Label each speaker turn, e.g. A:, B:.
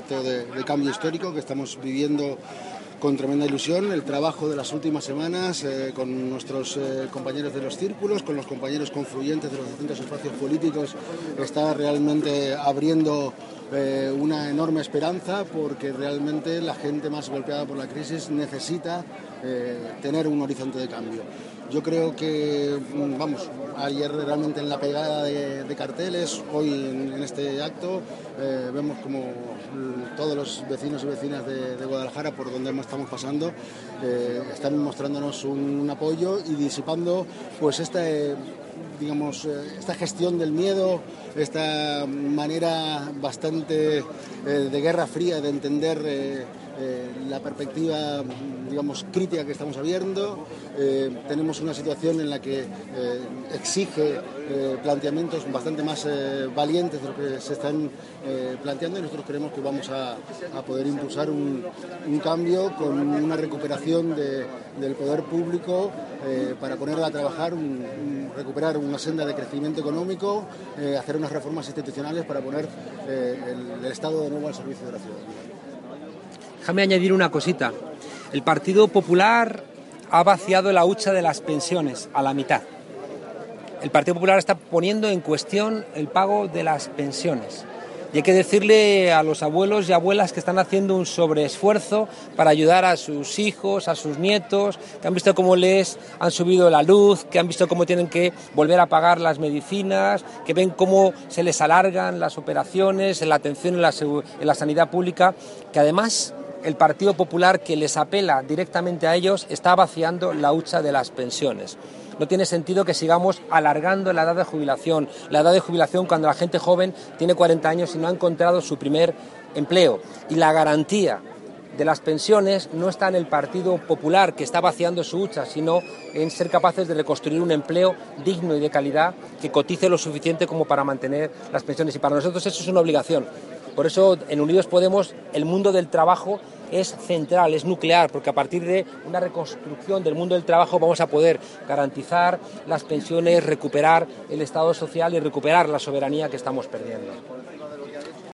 A: proyecto de, cambio histórico que estamos viviendo con tremenda ilusión el trabajo de las últimas semanas eh, con nuestros eh, compañeros de los círculos, con los compañeros confluyentes de los distintos espacios políticos, está realmente abriendo eh, una enorme esperanza porque realmente la gente más golpeada por la crisis necesita tener un horizonte de cambio. Yo creo que, mm, vamos, ayer realmente en la pegada de, carteles, hoy en, este acto, eh, vemos como mm, todos los vecinos y vecinas de, Guadalajara, por donde estamos pasando, eh, están mostrándonos un, apoyo y disipando pues esta, eh, digamos, esta gestión del miedo, esta manera bastante de guerra fría de entender eh, la perspectiva, digamos, crítica que estamos viendo. Eh, tenemos una situación en la que eh, exige planteamientos bastante más valientes de lo que se están planteando y nosotros creemos que vamos a, poder impulsar un, cambio con una recuperación del poder público para ponerla a trabajar, recuperar una senda de crecimiento económico, hacer unas reformas institucionales para poner el, el Estado de nuevo al servicio de la ciudadanía.
B: Déjame añadir una cosita. El Partido Popular ha vaciado la hucha de las pensiones a la mitad. El Partido Popular está poniendo en cuestión el pago de las pensiones. Y hay que decirle a los abuelos y abuelas que están haciendo un sobreesfuerzo para ayudar a sus hijos, a sus nietos, que han visto cómo les han subido la luz, que han visto cómo tienen que volver a pagar las medicinas, que ven cómo se les alargan las operaciones, la atención en la, en la sanidad pública, que además el Partido Popular que les apela directamente a ellos está vaciando la hucha de las pensiones. No tiene sentido que sigamos alargando la edad de jubilación, la edad de jubilación cuando la gente joven tiene 40 años y no ha encontrado su primer empleo. Y la garantía de las pensiones no está en el Partido Popular, que está vaciando su hucha, sino en ser capaces de reconstruir un empleo digno y de calidad que cotice lo suficiente como para mantener las pensiones. Y para nosotros eso es una obligación. Por eso en Unidos Podemos el mundo del trabajo es central, es nuclear, porque a partir de una reconstrucción del mundo del trabajo vamos a poder garantizar las pensiones, recuperar el Estado social y recuperar la soberanía que estamos perdiendo.